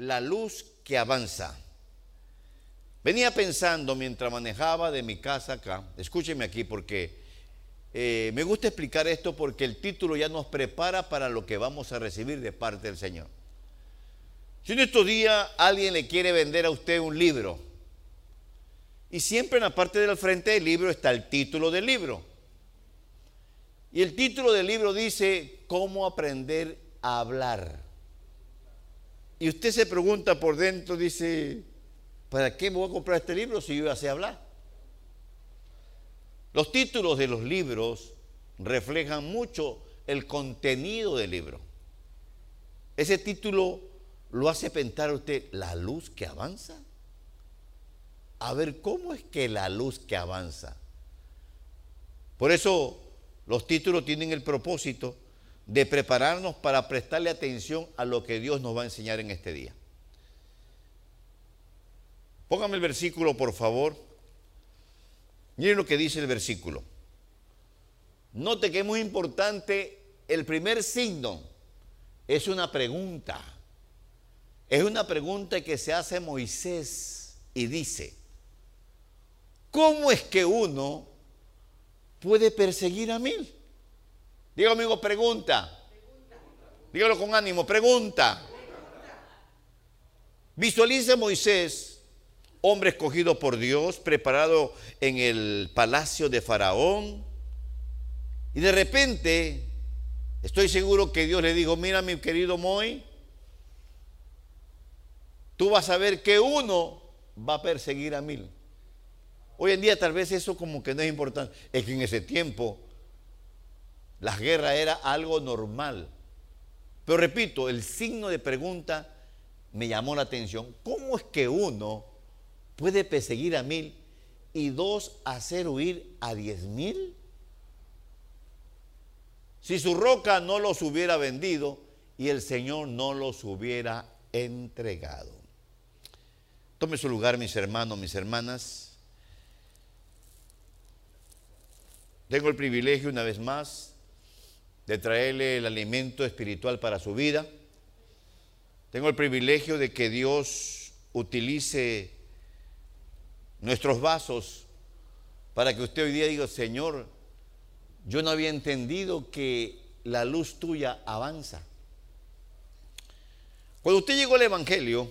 la luz que avanza. Venía pensando mientras manejaba de mi casa acá, escúcheme aquí porque eh, me gusta explicar esto porque el título ya nos prepara para lo que vamos a recibir de parte del Señor. Si en estos días alguien le quiere vender a usted un libro, y siempre en la parte del frente del libro está el título del libro. Y el título del libro dice, ¿cómo aprender a hablar? Y usted se pregunta por dentro, dice, ¿para qué me voy a comprar este libro si yo ya sé hablar? Los títulos de los libros reflejan mucho el contenido del libro. Ese título lo hace pensar usted, la luz que avanza. A ver, ¿cómo es que la luz que avanza? Por eso los títulos tienen el propósito de prepararnos para prestarle atención a lo que Dios nos va a enseñar en este día. Póngame el versículo, por favor. Miren lo que dice el versículo. Note que es muy importante, el primer signo es una pregunta. Es una pregunta que se hace Moisés y dice, ¿cómo es que uno puede perseguir a mil? Diga amigo, pregunta. Dígalo con ánimo, pregunta. Visualiza Moisés hombre escogido por Dios, preparado en el palacio de Faraón. Y de repente, estoy seguro que Dios le dijo, mira mi querido Moy, tú vas a ver que uno va a perseguir a mil. Hoy en día tal vez eso como que no es importante. Es que en ese tiempo la guerra era algo normal. Pero repito, el signo de pregunta me llamó la atención. ¿Cómo es que uno puede perseguir a mil y dos hacer huir a diez mil? Si su roca no los hubiera vendido y el Señor no los hubiera entregado. Tome su lugar, mis hermanos, mis hermanas. Tengo el privilegio una vez más de traerle el alimento espiritual para su vida. Tengo el privilegio de que Dios utilice nuestros vasos para que usted hoy día diga, Señor, yo no había entendido que la luz tuya avanza. Cuando usted llegó al Evangelio,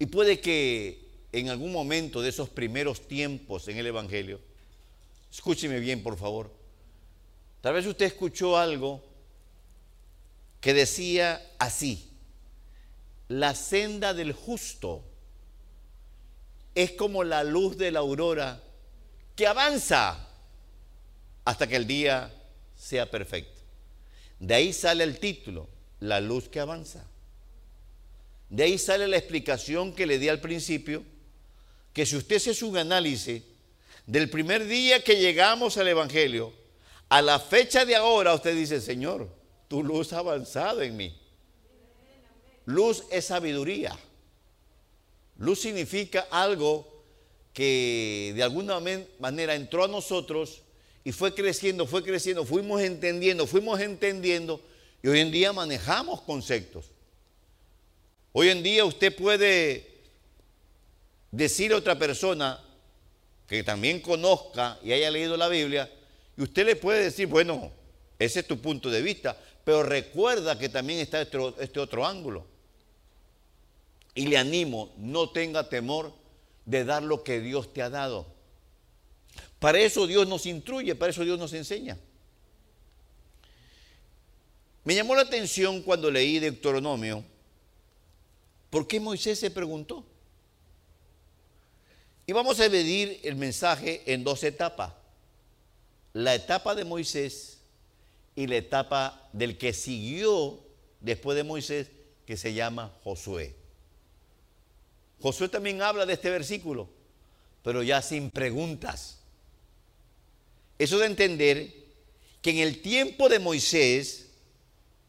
y puede que en algún momento de esos primeros tiempos en el Evangelio, escúcheme bien por favor, tal vez usted escuchó algo que decía así, la senda del justo es como la luz de la aurora que avanza hasta que el día sea perfecto. De ahí sale el título, la luz que avanza. De ahí sale la explicación que le di al principio, que si usted hace un análisis del primer día que llegamos al Evangelio, a la fecha de ahora, usted dice, Señor, tu luz ha avanzado en mí. Luz es sabiduría. Luz significa algo que de alguna manera entró a nosotros y fue creciendo, fue creciendo, fuimos entendiendo, fuimos entendiendo y hoy en día manejamos conceptos. Hoy en día usted puede decir a otra persona que también conozca y haya leído la Biblia y usted le puede decir, bueno, ese es tu punto de vista, pero recuerda que también está este, este otro ángulo. Y le animo, no tenga temor de dar lo que Dios te ha dado. Para eso Dios nos instruye, para eso Dios nos enseña. Me llamó la atención cuando leí Deuteronomio, ¿por qué Moisés se preguntó? Y vamos a dividir el mensaje en dos etapas. La etapa de Moisés y la etapa del que siguió después de Moisés, que se llama Josué. Josué también habla de este versículo, pero ya sin preguntas. Eso de entender que en el tiempo de Moisés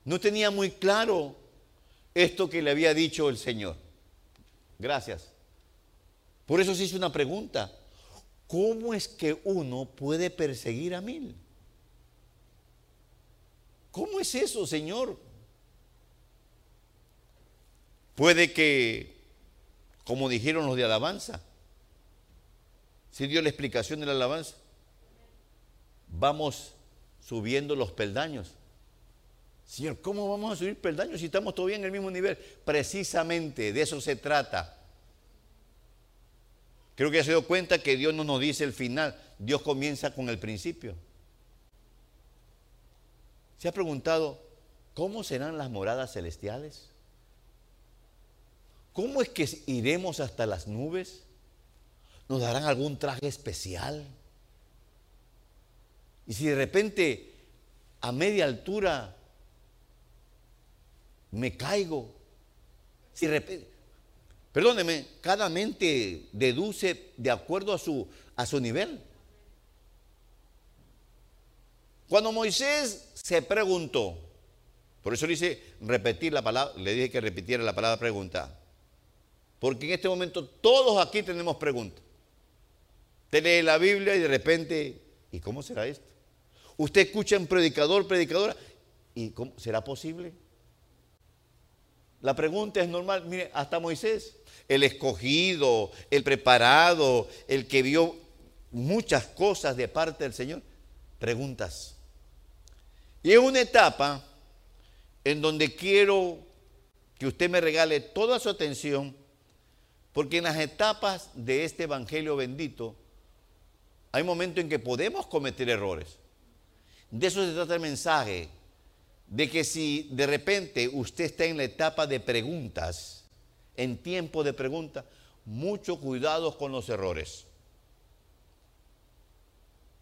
no tenía muy claro esto que le había dicho el Señor. Gracias. Por eso se hizo una pregunta. ¿Cómo es que uno puede perseguir a mil? ¿Cómo es eso, Señor? Puede que, como dijeron los de alabanza, si dio la explicación de la alabanza, vamos subiendo los peldaños. Señor, ¿cómo vamos a subir peldaños si estamos todavía en el mismo nivel? Precisamente de eso se trata. Creo que ya se dio cuenta que Dios no nos dice el final, Dios comienza con el principio. ¿Se ha preguntado cómo serán las moradas celestiales? ¿Cómo es que iremos hasta las nubes? ¿Nos darán algún traje especial? Y si de repente a media altura me caigo, si de repente, perdóneme, cada mente deduce de acuerdo a su, a su nivel. Cuando Moisés se preguntó, por eso le hice repetir la palabra, le dije que repitiera la palabra pregunta, porque en este momento todos aquí tenemos preguntas. Usted lee la Biblia y de repente, ¿y cómo será esto? Usted escucha un predicador, predicadora, ¿y cómo será posible? La pregunta es normal, mire, hasta Moisés, el escogido, el preparado, el que vio muchas cosas de parte del Señor, preguntas. Y es una etapa en donde quiero que usted me regale toda su atención, porque en las etapas de este Evangelio bendito hay momentos en que podemos cometer errores. De eso se trata el mensaje, de que si de repente usted está en la etapa de preguntas, en tiempo de preguntas, mucho cuidado con los errores.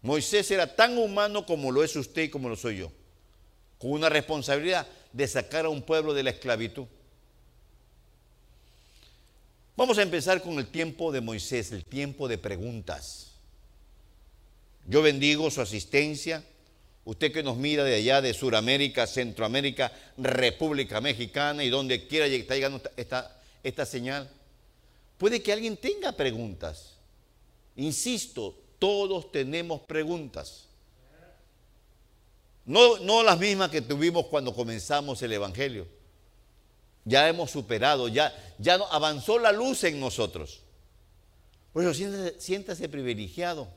Moisés era tan humano como lo es usted y como lo soy yo, con una responsabilidad de sacar a un pueblo de la esclavitud. Vamos a empezar con el tiempo de Moisés, el tiempo de preguntas. Yo bendigo su asistencia, Usted que nos mira de allá, de Sudamérica, Centroamérica, República Mexicana y donde quiera que está llegando esta, esta señal, puede que alguien tenga preguntas. Insisto, todos tenemos preguntas. No, no las mismas que tuvimos cuando comenzamos el Evangelio. Ya hemos superado, ya, ya avanzó la luz en nosotros. Por eso siéntase, siéntase privilegiado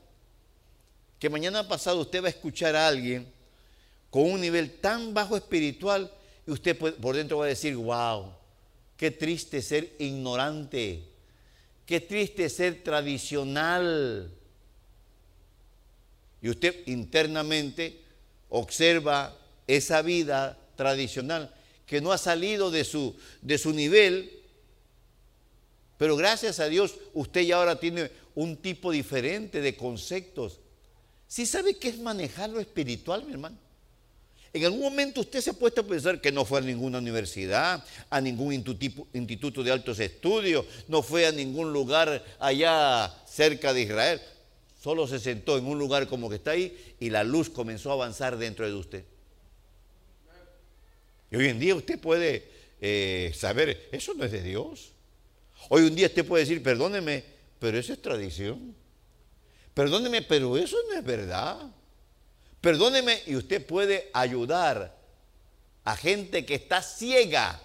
que mañana pasado usted va a escuchar a alguien con un nivel tan bajo espiritual y usted por dentro va a decir, wow, qué triste ser ignorante, qué triste ser tradicional. Y usted internamente observa esa vida tradicional que no ha salido de su, de su nivel, pero gracias a Dios usted ya ahora tiene un tipo diferente de conceptos ¿Sí sabe qué es manejar lo espiritual, mi hermano? En algún momento usted se ha puesto a pensar que no fue a ninguna universidad, a ningún instituto de altos estudios, no fue a ningún lugar allá cerca de Israel. Solo se sentó en un lugar como que está ahí y la luz comenzó a avanzar dentro de usted. Y hoy en día usted puede eh, saber, eso no es de Dios. Hoy en día usted puede decir, perdóneme, pero eso es tradición. Perdóneme, pero eso no es verdad. Perdóneme y usted puede ayudar a gente que está ciega,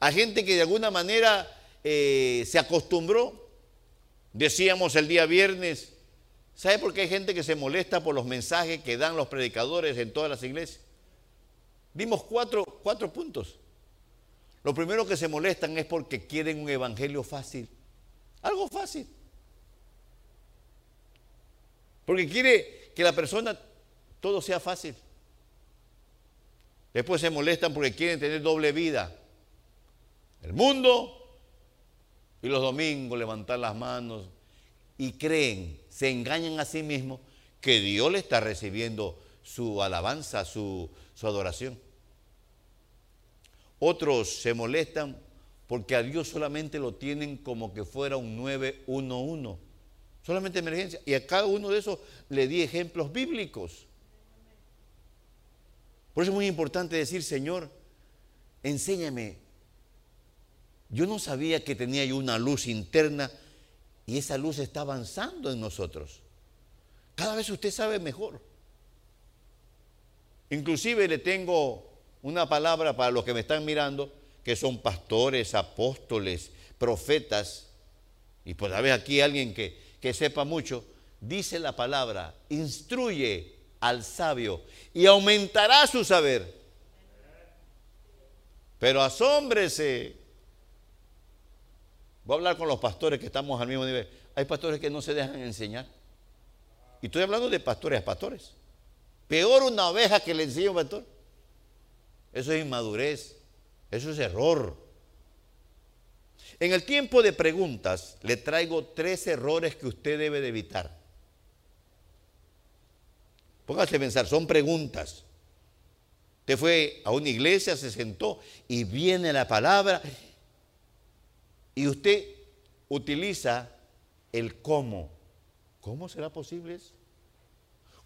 a gente que de alguna manera eh, se acostumbró. Decíamos el día viernes, ¿sabe por qué hay gente que se molesta por los mensajes que dan los predicadores en todas las iglesias? Vimos cuatro, cuatro puntos. Lo primero que se molestan es porque quieren un evangelio fácil, algo fácil. Porque quiere que la persona todo sea fácil. Después se molestan porque quieren tener doble vida. El mundo y los domingos levantar las manos y creen, se engañan a sí mismos que Dios le está recibiendo su alabanza, su, su adoración. Otros se molestan porque a Dios solamente lo tienen como que fuera un 911 solamente emergencia. Y a cada uno de esos le di ejemplos bíblicos. Por eso es muy importante decir, Señor, enséñame. Yo no sabía que tenía yo una luz interna y esa luz está avanzando en nosotros. Cada vez usted sabe mejor. Inclusive le tengo una palabra para los que me están mirando que son pastores, apóstoles, profetas, y puede haber aquí alguien que, que sepa mucho, dice la palabra, instruye al sabio y aumentará su saber. Pero asómbrese. Voy a hablar con los pastores que estamos al mismo nivel. Hay pastores que no se dejan enseñar. Y estoy hablando de pastores a pastores. Peor una oveja que le enseña un pastor. Eso es inmadurez. Eso es error. En el tiempo de preguntas le traigo tres errores que usted debe de evitar. Póngase a pensar, son preguntas. Usted fue a una iglesia, se sentó y viene la palabra y usted utiliza el cómo. ¿Cómo será posible eso?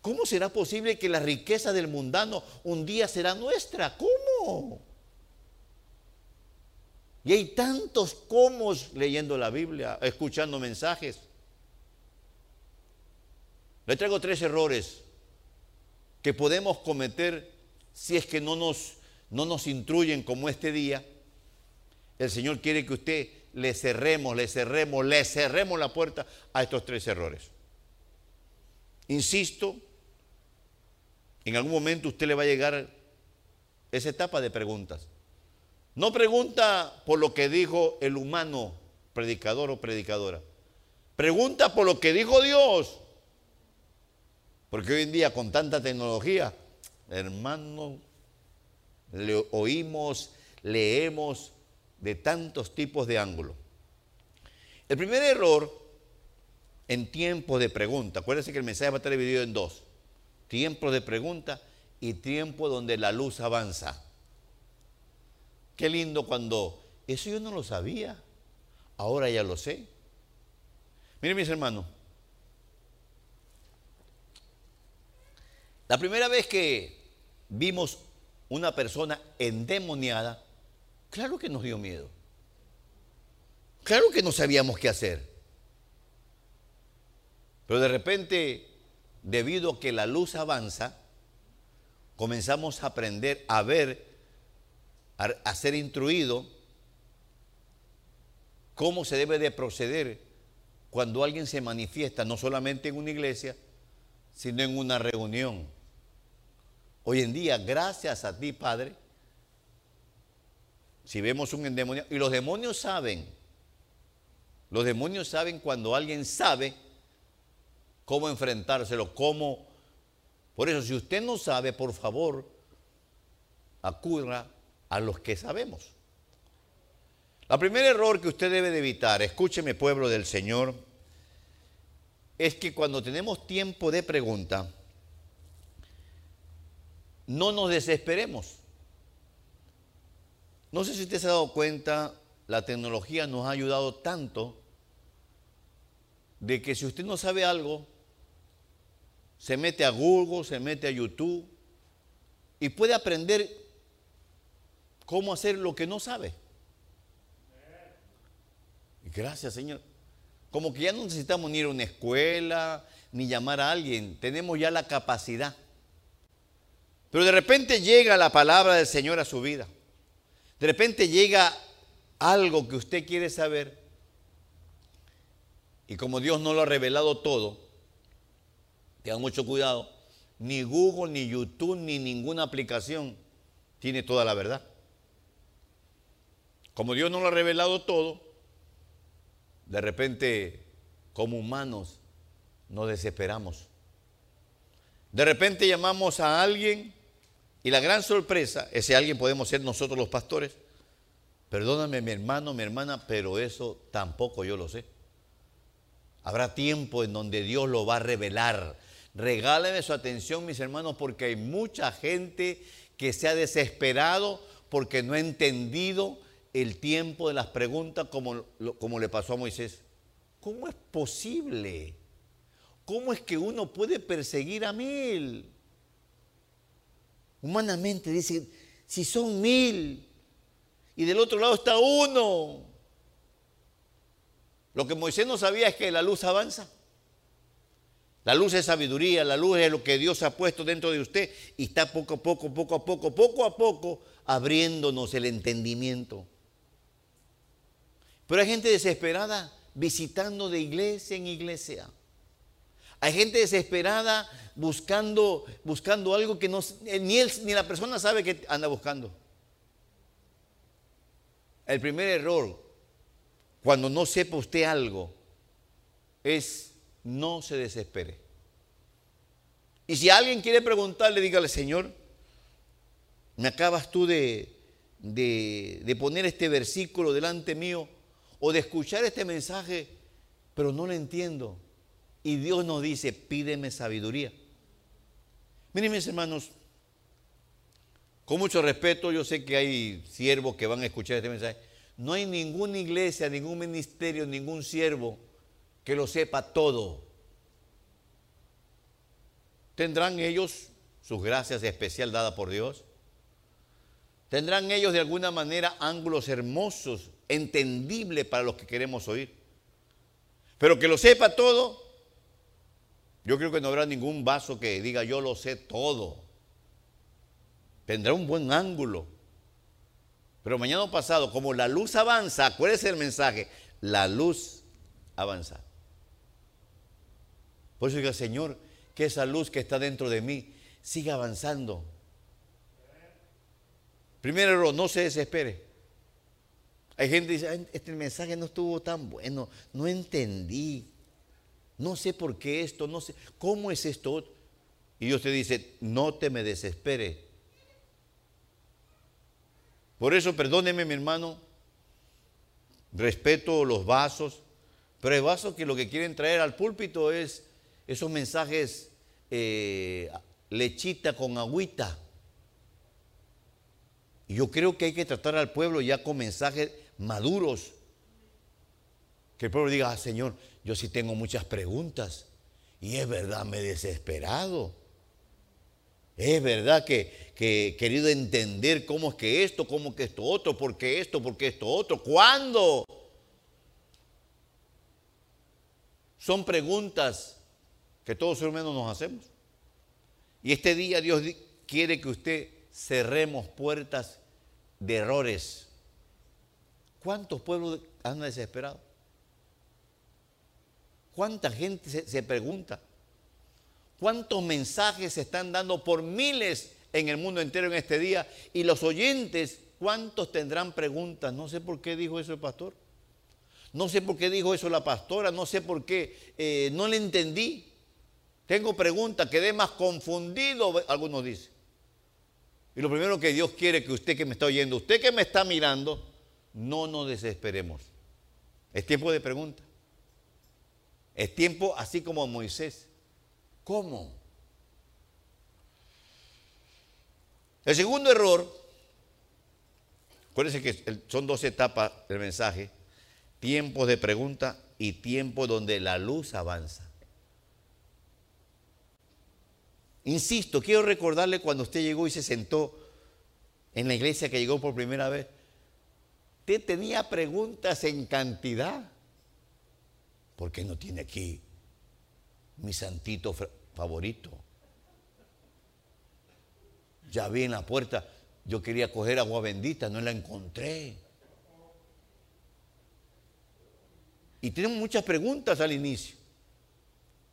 ¿Cómo será posible que la riqueza del mundano un día será nuestra? ¿Cómo? Y hay tantos cómo leyendo la Biblia, escuchando mensajes. Le traigo tres errores que podemos cometer si es que no nos, no nos intruyen como este día. El Señor quiere que usted le cerremos, le cerremos, le cerremos la puerta a estos tres errores. Insisto, en algún momento usted le va a llegar esa etapa de preguntas. No pregunta por lo que dijo el humano predicador o predicadora. Pregunta por lo que dijo Dios. Porque hoy en día con tanta tecnología, hermano, le oímos, leemos de tantos tipos de ángulos. El primer error en tiempo de pregunta, acuérdense que el mensaje va a estar dividido en dos, tiempo de pregunta y tiempo donde la luz avanza. Qué lindo cuando eso yo no lo sabía, ahora ya lo sé. Miren mis hermanos, la primera vez que vimos una persona endemoniada, claro que nos dio miedo. Claro que no sabíamos qué hacer. Pero de repente, debido a que la luz avanza, comenzamos a aprender a ver a, ser instruido cómo se debe de proceder cuando alguien se manifiesta, no solamente en una iglesia, sino en una reunión. Hoy en día, gracias a ti, Padre, si vemos un demonio, y los demonios saben, los demonios saben cuando alguien sabe cómo enfrentárselo, cómo... Por eso, si usted no sabe, por favor, acuda a los que sabemos. El primer error que usted debe de evitar, escúcheme pueblo del Señor, es que cuando tenemos tiempo de pregunta, no nos desesperemos. No sé si usted se ha dado cuenta, la tecnología nos ha ayudado tanto de que si usted no sabe algo, se mete a Google, se mete a YouTube y puede aprender cómo hacer lo que no sabe. Gracias, Señor. Como que ya no necesitamos ni ir a una escuela, ni llamar a alguien. Tenemos ya la capacidad. Pero de repente llega la palabra del Señor a su vida. De repente llega algo que usted quiere saber. Y como Dios no lo ha revelado todo, tengan mucho cuidado. Ni Google, ni YouTube, ni ninguna aplicación tiene toda la verdad. Como Dios no lo ha revelado todo, de repente, como humanos, nos desesperamos. De repente llamamos a alguien y la gran sorpresa, ese alguien podemos ser nosotros los pastores. Perdóname mi hermano, mi hermana, pero eso tampoco yo lo sé. Habrá tiempo en donde Dios lo va a revelar. Regáleme su atención, mis hermanos, porque hay mucha gente que se ha desesperado porque no ha entendido el tiempo de las preguntas como, como le pasó a Moisés. ¿Cómo es posible? ¿Cómo es que uno puede perseguir a mil? Humanamente dice, si son mil y del otro lado está uno. Lo que Moisés no sabía es que la luz avanza. La luz es sabiduría, la luz es lo que Dios ha puesto dentro de usted y está poco a poco, poco a poco, poco a poco abriéndonos el entendimiento. Pero hay gente desesperada visitando de iglesia en iglesia. Hay gente desesperada buscando, buscando algo que no, ni, él, ni la persona sabe que anda buscando. El primer error, cuando no sepa usted algo, es no se desespere. Y si alguien quiere preguntarle, dígale, Señor, me acabas tú de, de poner este versículo delante mío o de escuchar este mensaje, pero no lo entiendo. Y Dios nos dice, pídeme sabiduría. Miren mis hermanos, con mucho respeto, yo sé que hay siervos que van a escuchar este mensaje. No hay ninguna iglesia, ningún ministerio, ningún siervo que lo sepa todo. ¿Tendrán ellos sus gracias especial dadas por Dios? ¿Tendrán ellos de alguna manera ángulos hermosos, entendibles para los que queremos oír? Pero que lo sepa todo, yo creo que no habrá ningún vaso que diga yo lo sé todo. Tendrá un buen ángulo. Pero mañana pasado, como la luz avanza, acuérdese el mensaje, la luz avanza. Por eso diga, Señor, que esa luz que está dentro de mí siga avanzando. Primero, no se desespere. Hay gente que dice, este mensaje no estuvo tan bueno, no entendí, no sé por qué esto, no sé, ¿cómo es esto? Y Dios te dice, no te me desespere. Por eso, perdóneme mi hermano, respeto los vasos, pero hay vasos que lo que quieren traer al púlpito es esos mensajes eh, lechita con agüita. Y yo creo que hay que tratar al pueblo ya con mensajes maduros. Que el pueblo diga, ah, Señor, yo sí tengo muchas preguntas. Y es verdad, me he desesperado. Es verdad que, que, he querido entender cómo es que esto, cómo es que esto otro, por qué esto, por qué esto otro, cuándo. Son preguntas que todos los humanos nos hacemos. Y este día Dios quiere que usted cerremos puertas de errores. ¿Cuántos pueblos han desesperado? ¿Cuánta gente se, pregunta? ¿Cuántos mensajes se están dando por miles en el mundo entero en este día? Y los oyentes, ¿cuántos tendrán preguntas? No sé por qué dijo eso el pastor. No sé por qué dijo eso la pastora. No sé por qué. Eh, no le entendí. Tengo preguntas, quedé más confundido, algunos dicen. Y lo primero que Dios quiere que usted que me está oyendo, usted que me está mirando, no nos desesperemos. Es tiempo de preguntas. Es tiempo así como Moisés. ¿Cómo? El segundo error, acuérdense que son dos etapas del mensaje, tiempos de pregunta y tiempo donde la luz avanza. Insisto, quiero recordarle cuando usted llegó y se sentó en la iglesia que llegó por primera vez. Usted tenía preguntas en cantidad. ¿Por qué no tiene aquí mi santito favorito? Ya vi en la puerta, yo quería coger agua bendita, no la encontré. Y tenemos muchas preguntas al inicio.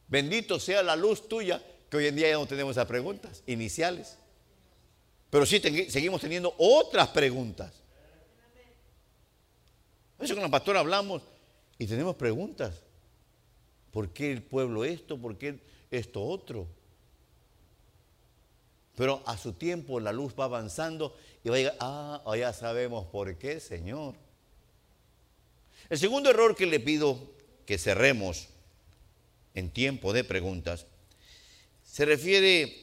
Bendito sea la luz tuya hoy en día ya no tenemos esas preguntas iniciales. Pero sí seguimos teniendo otras preguntas. Eso con la pastora hablamos y tenemos preguntas. ¿Por qué el pueblo esto? ¿Por qué esto otro? Pero a su tiempo la luz va avanzando y va a llegar, ah, ya sabemos por qué, Señor. El segundo error que le pido que cerremos en tiempo de preguntas se refiere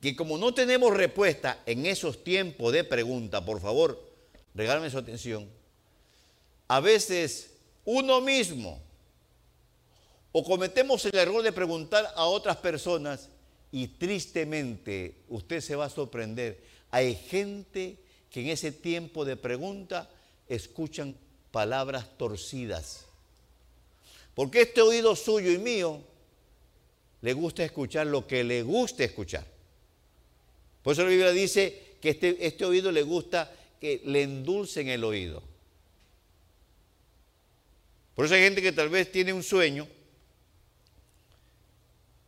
que como no tenemos respuesta en esos tiempos de pregunta, por favor, regálame su atención, a veces uno mismo o cometemos el error de preguntar a otras personas y tristemente usted se va a sorprender. Hay gente que en ese tiempo de pregunta escuchan palabras torcidas. Porque este oído suyo y mío le gusta escuchar lo que le gusta escuchar. Por eso la Biblia dice que este, este oído le gusta que le endulcen el oído. Por eso hay gente que tal vez tiene un sueño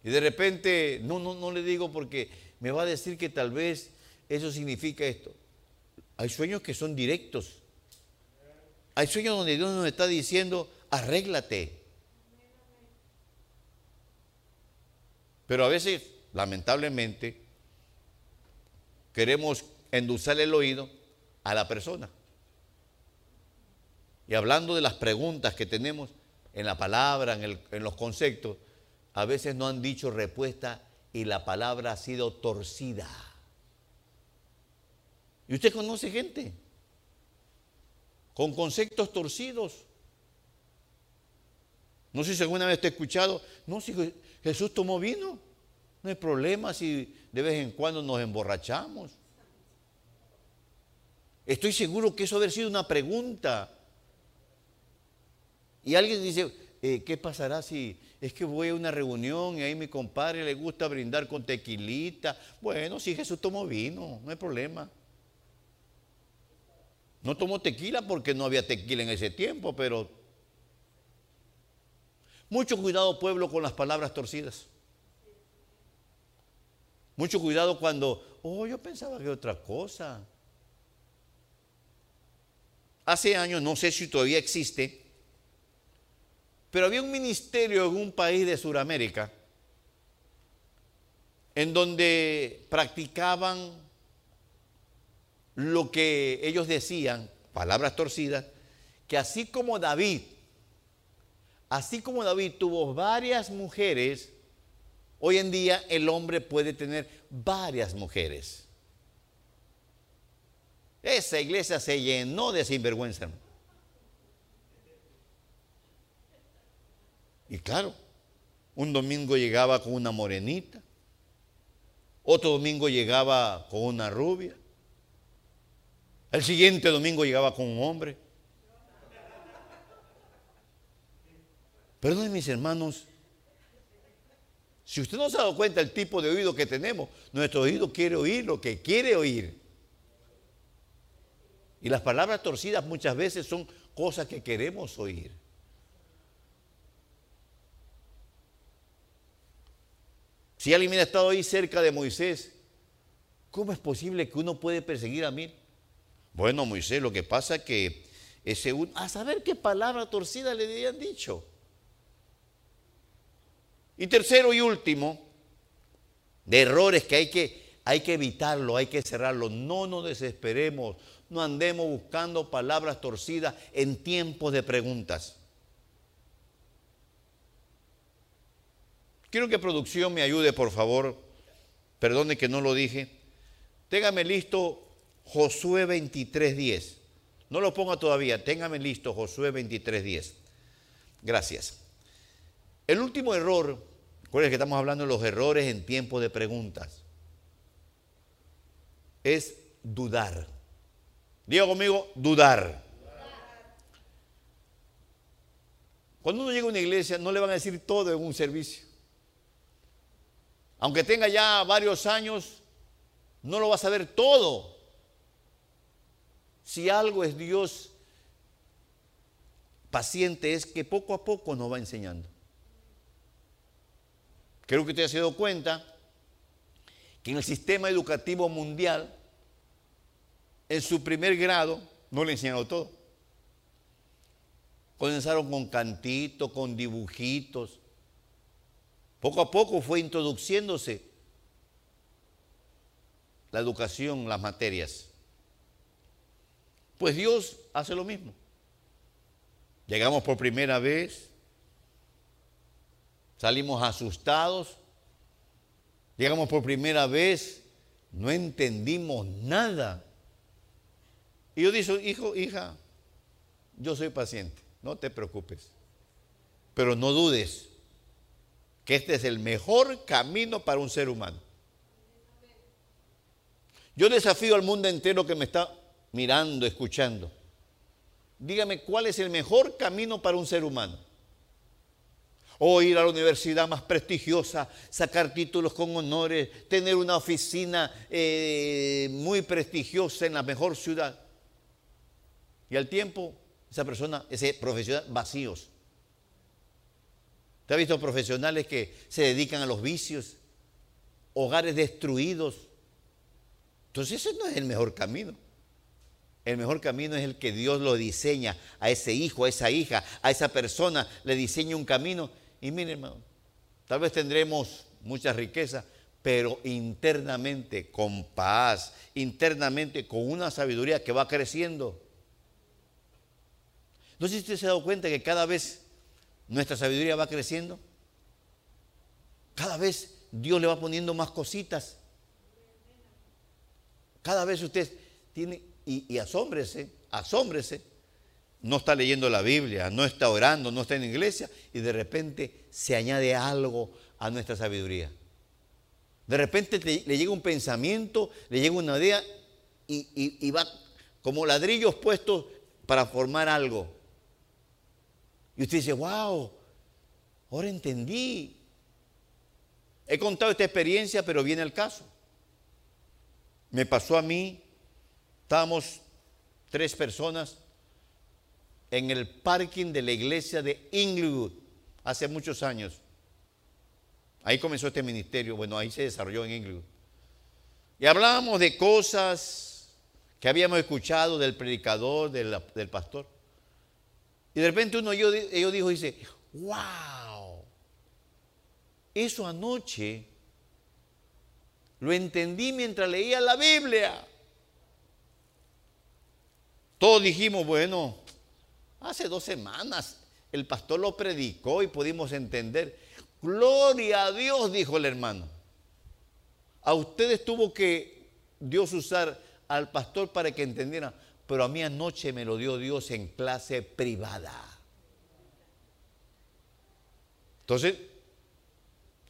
y de repente, no, no, no le digo porque me va a decir que tal vez eso significa esto. Hay sueños que son directos. Hay sueños donde Dios nos está diciendo, arréglate. Pero a veces, lamentablemente, queremos endulzar el oído a la persona. Y hablando de las preguntas que tenemos en la palabra, en, los conceptos, a veces no han dicho respuesta y la palabra ha sido torcida. ¿Y usted conoce gente con conceptos torcidos? No sé si alguna vez te he escuchado, no, si Jesús tomó vino, no hay problema si de vez en cuando nos emborrachamos. Estoy seguro que eso debe sido una pregunta. Y alguien dice, eh, ¿qué pasará si es que voy a una reunión y ahí mi compadre le gusta brindar con tequilita? Bueno, si Jesús tomó vino, no hay problema. No tomó tequila porque no había tequila en ese tiempo, pero mucho cuidado pueblo con las palabras torcidas. Mucho cuidado cuando, oh, yo pensaba que otra cosa. Hace años, no sé si todavía existe, pero había un ministerio en un país de Sudamérica en donde practicaban lo que ellos decían, palabras torcidas, que así como David, así como David tuvo varias mujeres, hoy en día el hombre puede tener varias mujeres. Esa iglesia se llenó de sinvergüenza. Y claro, un domingo llegaba con una morenita, otro domingo llegaba con una rubia, el siguiente domingo llegaba con un hombre. Perdón, mis hermanos, si usted no se ha dado cuenta del tipo de oído que tenemos, nuestro oído quiere oír lo que quiere oír. Y las palabras torcidas muchas veces son cosas que queremos oír. Si alguien hubiera estado ahí cerca de Moisés, ¿cómo es posible que uno puede perseguir a mí? Bueno, Moisés, lo que pasa es que ese a saber qué palabra torcida le habían dicho. Y tercero y último, de errores que hay que, hay que evitarlo, hay que cerrarlo. No nos desesperemos, no andemos buscando palabras torcidas en tiempos de preguntas. Quiero que producción me ayude, por favor. Perdone que no lo dije. Téngame listo Josué 23.10. No lo ponga todavía, téngame listo Josué 23.10. Gracias. El último error, recuerden que estamos hablando de los errores en tiempo de preguntas, es dudar. Diga conmigo, dudar. Cuando uno llega a una iglesia no le van a decir todo en un servicio. Aunque tenga ya varios años, no lo va a saber todo. Si algo es Dios paciente es que poco a poco nos va enseñando. Creo que usted ha dado cuenta que en el sistema educativo mundial, en su primer grado, no le enseñaron todo. Comenzaron con cantitos, con dibujitos. Poco a poco fue introduciéndose la educación, las materias. Pues Dios hace lo mismo. Llegamos por primera vez, salimos asustados, llegamos por primera vez, no entendimos nada. Y yo dije, hijo, hija, yo soy paciente, no te preocupes, pero no dudes que este es el mejor camino para un ser humano. Yo desafío al mundo entero que me está mirando, escuchando. Dígame cuál es el mejor camino para un ser humano. o ir a la universidad más prestigiosa, sacar títulos con honores, tener una oficina eh, muy prestigiosa en la mejor ciudad. Y al tiempo, esa persona, ese profesional, vacíos. ¿Te ha visto profesionales que se dedican a los vicios? Hogares destruidos. Entonces ese no es el mejor camino. El mejor camino es el que Dios lo diseña a ese hijo, a esa hija, a esa persona, le diseña un camino. Y miren, hermano, tal vez tendremos mucha riqueza, pero internamente con paz, internamente con una sabiduría que va creciendo. No sé si usted se ha dado cuenta que cada vez nuestra sabiduría va creciendo. Cada vez Dios le va poniendo más cositas. Cada vez usted tiene, y, asómbrese, asómbrese, no está leyendo la Biblia, no está orando, no está en iglesia, y de repente se añade algo a nuestra sabiduría. De repente le llega un pensamiento, le llega una idea y va como ladrillos puestos para formar algo. Y usted dice, wow, ahora entendí. He contado esta experiencia, pero viene el caso. Me pasó a mí, estábamos tres personas en el parking de la iglesia de Inglewood hace muchos años. Ahí comenzó este ministerio, bueno, ahí se desarrolló en Inglewood. Y hablábamos de cosas que habíamos escuchado del predicador, del, del pastor. Y de repente uno yo, yo dijo, dice, wow, eso anoche lo entendí mientras leía la Biblia. Todos dijimos, bueno, hace dos semanas el pastor lo predicó y pudimos entender. Gloria a Dios, dijo el hermano. A ustedes tuvo que Dios usar al pastor para que entendieran pero a mí anoche me lo dio Dios en clase privada. Entonces,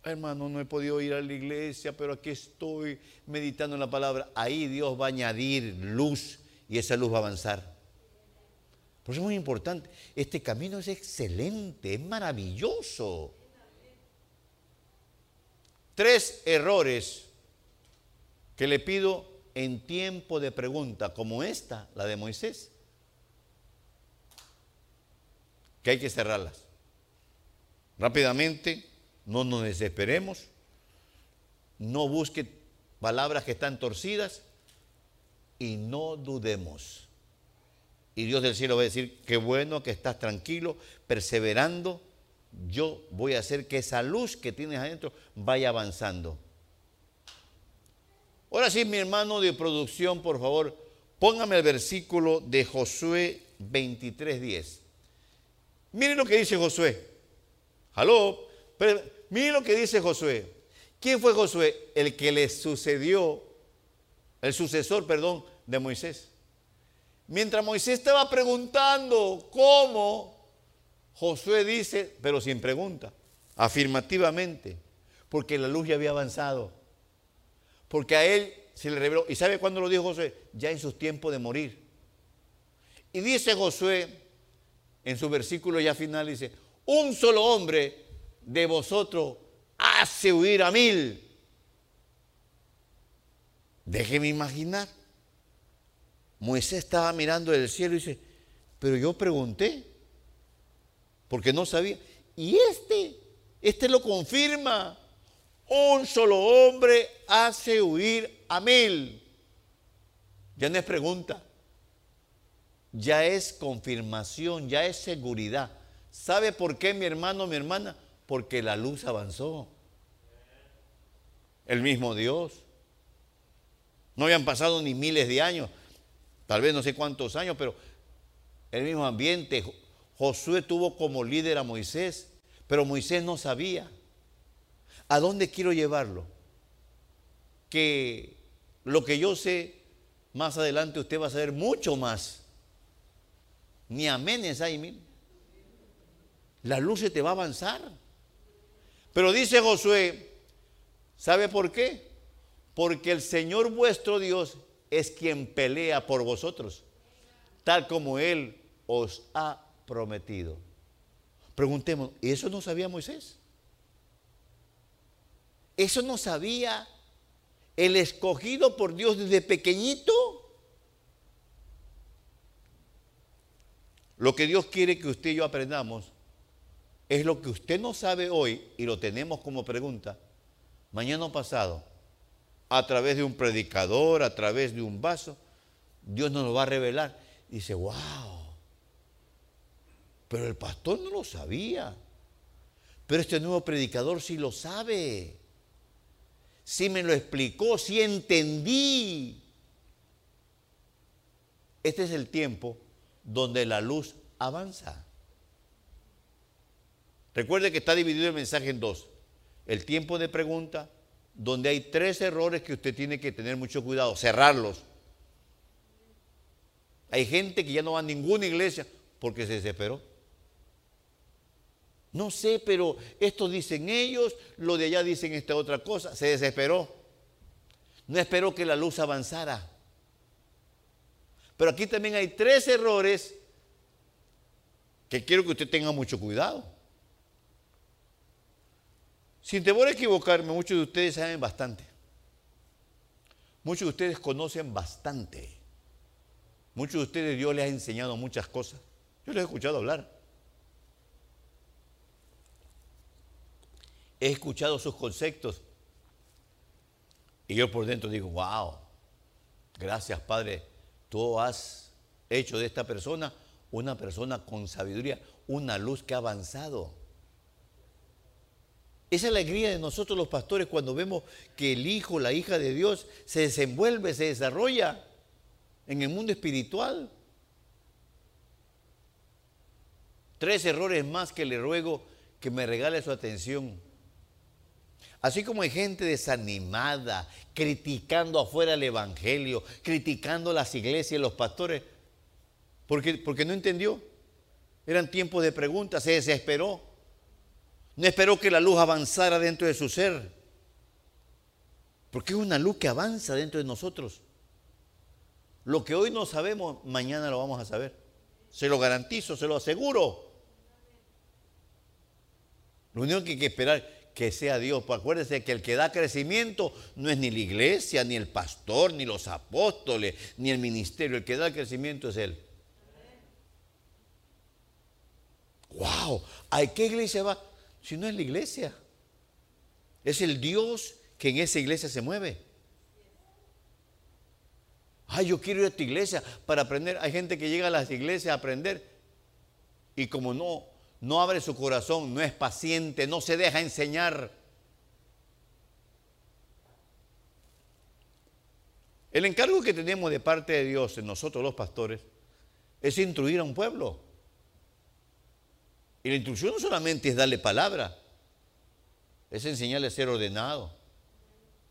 hermano, no he podido ir a la iglesia, pero aquí estoy meditando en la palabra. Ahí Dios va a añadir luz y esa luz va a avanzar. Por eso es muy importante. Este camino es excelente, es maravilloso. Tres errores que le pido en tiempo de pregunta como esta, la de Moisés, que hay que cerrarlas. Rápidamente, no nos desesperemos, no busque palabras que están torcidas y no dudemos. Y Dios del cielo va a decir, qué bueno que estás tranquilo, perseverando, yo voy a hacer que esa luz que tienes adentro vaya avanzando. Ahora sí, mi hermano de producción, por favor, póngame el versículo de Josué 23:10. Miren lo que dice Josué. Aló, miren lo que dice Josué. ¿Quién fue Josué? El que le sucedió, el sucesor, perdón, de Moisés. Mientras Moisés estaba preguntando cómo, Josué dice, pero sin pregunta, afirmativamente, porque la luz ya había avanzado porque a él se le reveló. ¿Y sabe cuándo lo dijo Josué? Ya en sus tiempos de morir. Y dice Josué, en su versículo ya final, dice, un solo hombre de vosotros hace huir a mil. Déjeme imaginar. Moisés estaba mirando el cielo y dice, pero yo pregunté, porque no sabía. Y este, este lo confirma. Un solo hombre hace huir a mil. Ya no es pregunta, ya es confirmación, ya es seguridad. ¿Sabe por qué mi hermano, mi hermana? Porque la luz avanzó. El mismo Dios. No habían pasado ni miles de años, tal vez no sé cuántos años, pero el mismo ambiente. Josué tuvo como líder a Moisés, pero Moisés no sabía. ¿A dónde quiero llevarlo? Que lo que yo sé, más adelante usted va a saber mucho más. Ni amenes ahí. La luz se te va a avanzar. Pero dice Josué, ¿sabe por qué? Porque el Señor vuestro Dios es quien pelea por vosotros, tal como Él os ha prometido. Preguntemos, ¿eso no sabía Moisés? ¿Eso no sabía el escogido por Dios desde pequeñito? Lo que Dios quiere que usted y yo aprendamos es lo que usted no sabe hoy y lo tenemos como pregunta, mañana pasado, a través de un predicador, a través de un vaso, Dios nos lo va a revelar. Dice, wow, pero el pastor no lo sabía. Pero este nuevo predicador sí lo sabe. Sí me lo explicó, sí entendí. Este es el tiempo donde la luz avanza. Recuerde que está dividido el mensaje en dos. El tiempo de pregunta, donde hay tres errores que usted tiene que tener mucho cuidado, cerrarlos. Hay gente que ya no va a ninguna iglesia porque se desesperó. No sé, pero esto dicen ellos, lo de allá dicen esta otra cosa. Se desesperó. No esperó que la luz avanzara. Pero aquí también hay tres errores que quiero que usted tenga mucho cuidado. Sin temor a equivocarme, muchos de ustedes saben bastante. Muchos de ustedes conocen bastante. Muchos de ustedes Dios les ha enseñado muchas cosas. Yo les he escuchado hablar. He escuchado sus conceptos. Y yo por dentro digo, wow, gracias Padre, tú has hecho de esta persona una persona con sabiduría, una luz que ha avanzado. Esa alegría de nosotros los pastores cuando vemos que el hijo, la hija de Dios se desenvuelve, se desarrolla en el mundo espiritual. Tres errores más que le ruego que me regale su atención. Así como hay gente desanimada, criticando afuera el Evangelio, criticando las iglesias y los pastores, porque, porque no entendió. Eran tiempos de preguntas, se desesperó. No esperó que la luz avanzara dentro de su ser. Porque es una luz que avanza dentro de nosotros. Lo que hoy no sabemos, mañana lo vamos a saber. Se lo garantizo, se lo aseguro. Lo único que hay que esperar que sea Dios. Pues acuérdese que el que da crecimiento no es ni la iglesia, ni el pastor, ni los apóstoles, ni el ministerio. El que da crecimiento es Él. ¡Wow! ¿A qué iglesia va? Si no es la iglesia. Es el Dios que en esa iglesia se mueve. Ay, yo quiero ir a tu iglesia para aprender. Hay gente que llega a las iglesias a aprender y como no, no abre su corazón, no es paciente, no se deja enseñar. El encargo que tenemos de parte de Dios en nosotros los pastores es instruir a un pueblo. Y la instrucción no solamente es darle palabra, es enseñarle a ser ordenado,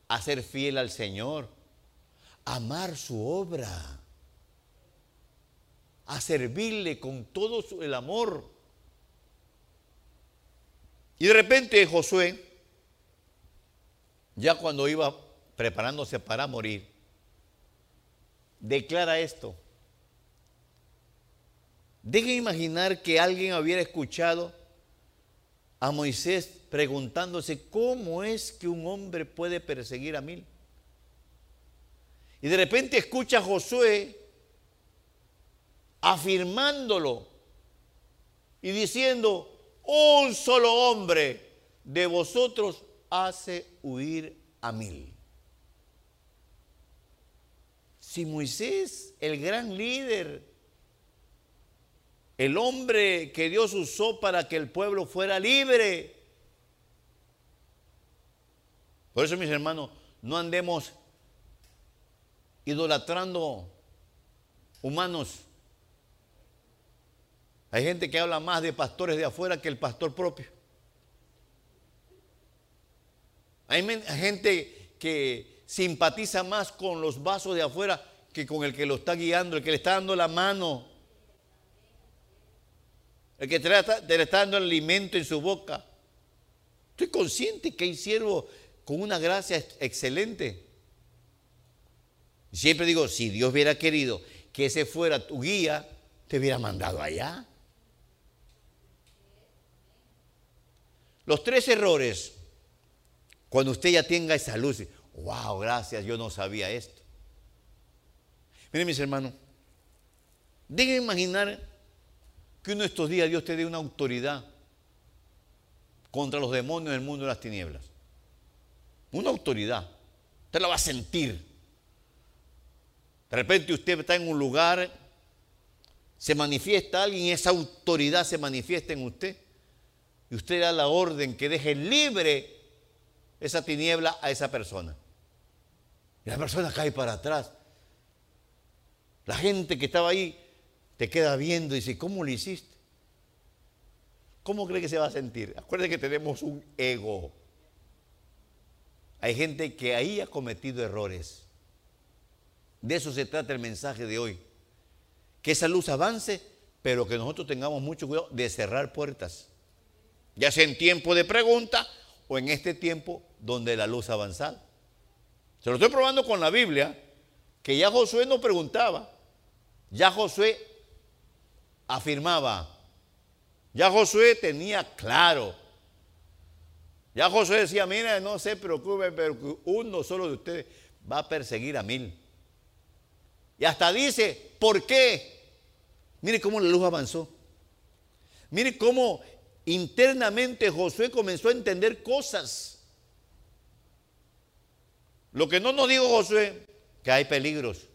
a ser fiel al Señor, a amar su obra, a servirle con todo el amor. Y de repente Josué, ya cuando iba preparándose para morir, declara esto. Dejen imaginar que alguien hubiera escuchado a Moisés preguntándose cómo es que un hombre puede perseguir a mil. Y de repente escucha a Josué afirmándolo y diciendo, un solo hombre de vosotros hace huir a mil. Si Moisés, el gran líder, el hombre que Dios usó para que el pueblo fuera libre, por eso mis hermanos, no andemos idolatrando humanos hay gente que habla más de pastores de afuera que el pastor propio. Hay gente que simpatiza más con los vasos de afuera que con el que lo está guiando, el que le está dando la mano, el que te le está, dando el alimento en su boca. Estoy consciente que hay siervos con una gracia excelente. Siempre digo, si Dios hubiera querido que ese fuera tu guía, te hubiera mandado allá. Los tres errores, cuando usted ya tenga esa luz, wow, gracias, yo no sabía esto. Miren mis hermanos, dejen imaginar que uno de estos días Dios te dé una autoridad contra los demonios del mundo de las tinieblas. Una autoridad. Usted la va a sentir. De repente usted está en un lugar, se manifiesta alguien y esa autoridad se manifiesta en usted. Y usted da la orden que deje libre esa tiniebla a esa persona. Y la persona cae para atrás. La gente que estaba ahí te queda viendo y dice, ¿cómo lo hiciste? ¿Cómo cree que se va a sentir? Acuérdense que tenemos un ego. Hay gente que ahí ha cometido errores. De eso se trata el mensaje de hoy. Que esa luz avance, pero que nosotros tengamos mucho cuidado de cerrar puertas. Ya sea en tiempo de pregunta o en este tiempo donde la luz ha avanzado. Se lo estoy probando con la Biblia, que ya Josué no preguntaba. Ya Josué afirmaba. Ya Josué tenía claro. Ya Josué decía, mira, no se preocupen, pero uno solo de ustedes va a perseguir a mil. Y hasta dice, ¿por qué? Mire cómo la luz avanzó. Mire cómo internamente Josué comenzó a entender cosas. Lo que no nos dijo Josué, que hay peligros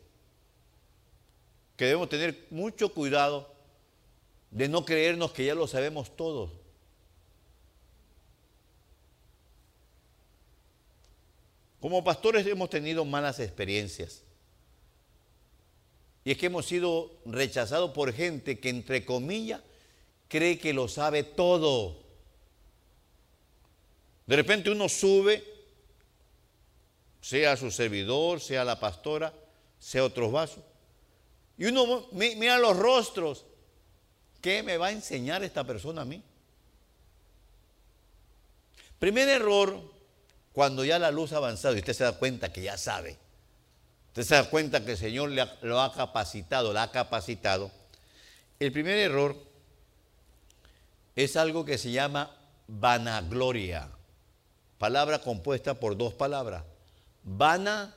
que debemos tener mucho cuidado de no creernos que ya lo sabemos todo. Como pastores hemos tenido malas experiencias. Y es que hemos sido rechazados por gente que, entre comillas, cree que lo sabe todo. De repente uno sube, sea su servidor, sea la pastora, sea otros vasos, y uno mira los rostros. ¿Qué me va a enseñar esta persona a mí? Primer error, cuando ya la luz ha avanzado y usted se da cuenta que ya sabe. Usted se da cuenta que el Señor lo ha capacitado, la ha capacitado. El primer error es algo que se llama vanagloria. Palabra compuesta por dos palabras. Vana,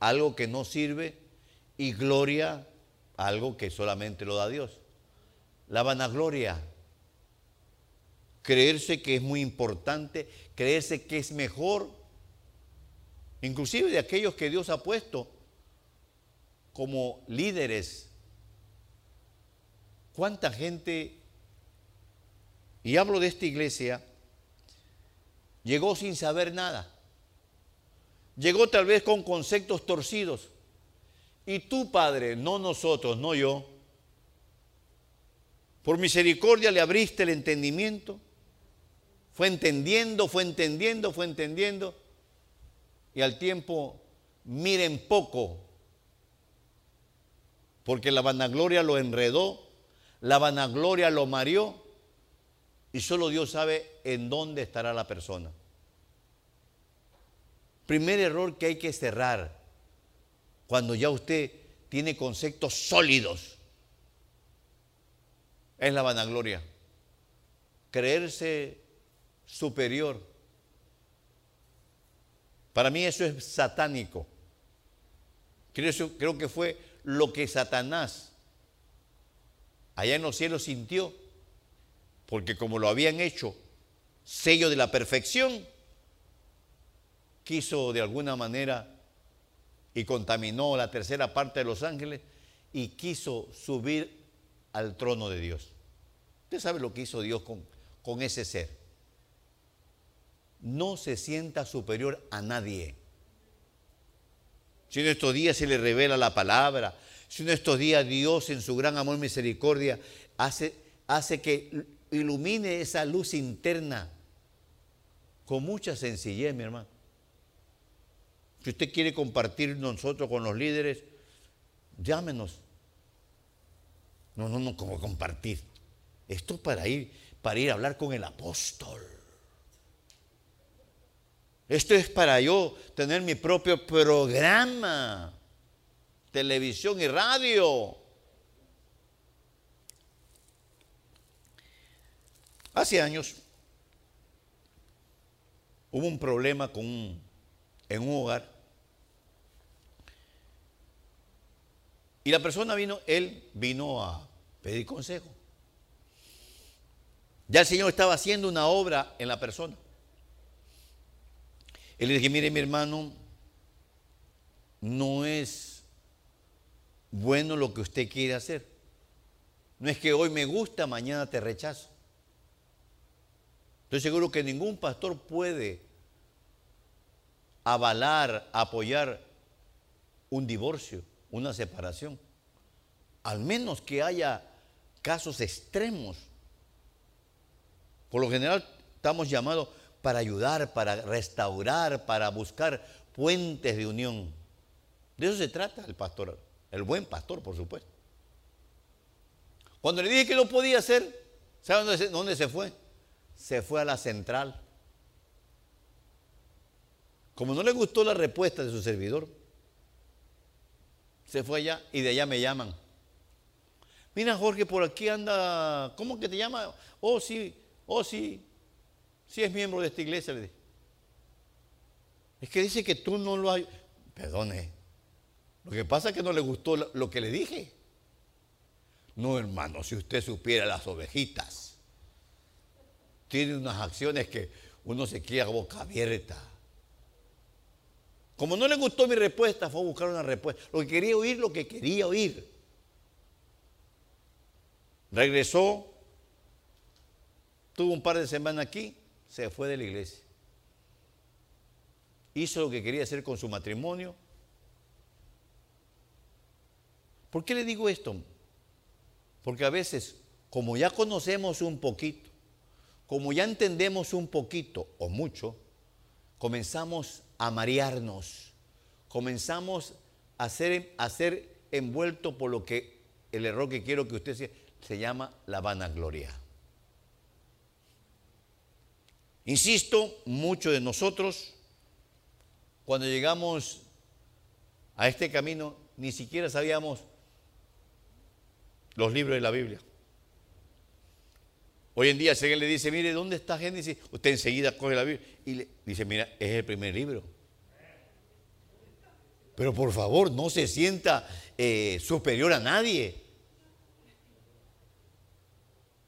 algo que no sirve, y gloria, algo que solamente lo da Dios. La vanagloria, creerse que es muy importante, creerse que es mejor, inclusive de aquellos que Dios ha puesto como líderes. ¿Cuánta gente, y hablo de esta iglesia, llegó sin saber nada? Llegó tal vez con conceptos torcidos. Y tú, Padre, no nosotros, no yo, por misericordia le abriste el entendimiento. Fue entendiendo, fue entendiendo, fue entendiendo. Y al tiempo, miren poco, porque la vanagloria lo enredó, la vanagloria lo mareó, y solo Dios sabe en dónde estará la persona. Primer error que hay que cerrar cuando ya usted tiene conceptos sólidos, es la vanagloria. Creerse superior. Para mí eso es satánico. Creo, que fue lo que Satanás allá en los cielos sintió, porque como lo habían hecho sello de la perfección, quiso de alguna manera y contaminó la tercera parte de los ángeles y quiso subir al trono de Dios. Usted sabe lo que hizo Dios con, con ese ser. No se sienta superior a nadie. Si en estos días se le revela la palabra, si en estos días Dios en su gran amor y misericordia hace, hace que ilumine esa luz interna con mucha sencillez, mi hermano. Si usted quiere compartir nosotros con los líderes, llámenos. No, no, no, como compartir. Esto para ir, para ir a hablar con el apóstol. Esto es para yo tener mi propio programa, televisión y radio. Hace años hubo un problema en un hogar. Y la persona vino, él vino a pedir consejo. Ya el Señor estaba haciendo una obra en la persona. Él le dije, mire mi hermano, no es bueno lo que usted quiere hacer. No es que hoy me gusta, mañana te rechazo. Estoy seguro que ningún pastor puede avalar, apoyar un divorcio, una separación. Al menos que haya casos extremos. Por lo general estamos llamados para ayudar, para restaurar, para buscar puentes de unión. De eso se trata el pastor, el buen pastor, por supuesto. Cuando le dije que no podía hacer, ¿sabe dónde dónde se fue? Se fue a la central. Como no le gustó la respuesta de su servidor, se fue allá y de allá me llaman. Mira, Jorge, por aquí anda, ¿cómo que te llama? Oh, sí, oh, sí, sí es miembro de esta iglesia. Le dije. Es que dice que tú no lo hay. Perdone, lo que pasa es que no le gustó lo que le dije. No, hermano, si usted supiera las ovejitas, tiene unas acciones que uno se queda boca abierta. Como no le gustó mi respuesta, fue a buscar una respuesta. Lo que quería oír, lo que quería oír. Regresó, tuvo un par de semanas aquí, se fue de la iglesia. Hizo lo que quería hacer con su matrimonio. ¿Por qué le digo esto? Porque a veces, como ya conocemos un poquito, como ya entendemos un poquito o mucho, comenzamos a marearnos, comenzamos a ser, a ser envuelto por lo que el error que quiero que usted sea, se llama la vanagloria. Insisto, muchos de nosotros, cuando llegamos a este camino, ni siquiera sabíamos los libros de la Biblia. Hoy en día, si alguien le dice, mire, ¿dónde está Génesis? Usted enseguida coge la Biblia y le dice, mira, es el primer libro. Pero por favor, no se sienta eh, superior a nadie.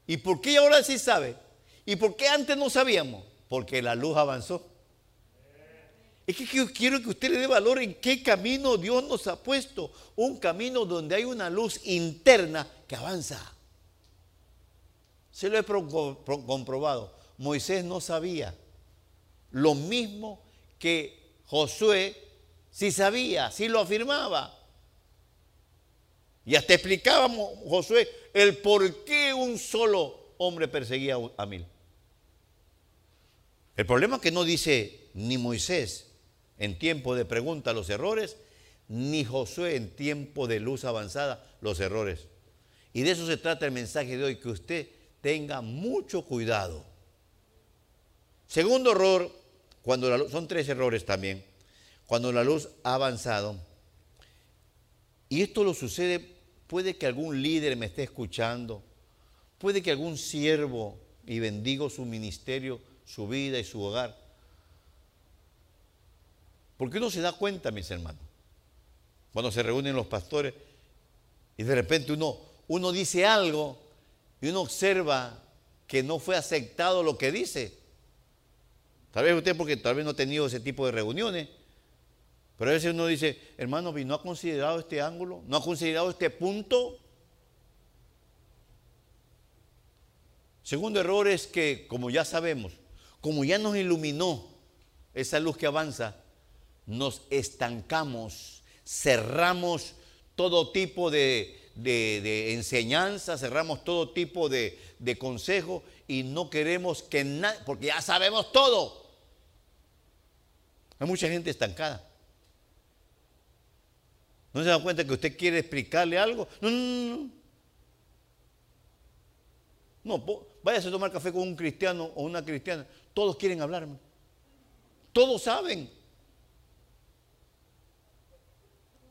¿Y por qué ahora sí sabe? ¿Y por qué antes no sabíamos? Porque la luz avanzó. Es que quiero que usted le dé valor en qué camino Dios nos ha puesto. Un camino donde hay una luz interna que avanza. Se lo he comprobado. Moisés no sabía lo mismo que Josué sí sabía, sí lo afirmaba. Y hasta explicábamos Josué el por qué un solo hombre perseguía a mil. El problema es que no dice ni Moisés en tiempo de pregunta los errores, ni Josué en tiempo de luz avanzada los errores. Y de eso se trata el mensaje de hoy, que usted tenga mucho cuidado. Segundo error, cuando la luz, son tres errores también, cuando la luz ha avanzado, y esto lo sucede Puede que algún líder me esté escuchando, puede que algún siervo, y bendigo su ministerio, su vida y su hogar. Porque uno se da cuenta, mis hermanos, cuando se reúnen los pastores y de repente uno, uno dice algo y uno observa que no fue aceptado lo que dice. Tal vez usted porque tal vez no ha tenido ese tipo de reuniones, pero a veces uno dice, hermano, ¿no ha considerado este ángulo? ¿No ha considerado este punto? Segundo error es que, como ya sabemos, como ya nos iluminó esa luz que avanza, nos estancamos, cerramos todo tipo de, enseñanza, cerramos todo tipo de, de consejo y no queremos que nadie, porque ya sabemos todo. Hay mucha gente estancada. ¿No se da cuenta que usted quiere explicarle algo? No, no, no. No, váyase a tomar café con un cristiano o una cristiana. Todos quieren hablarme. Todos saben.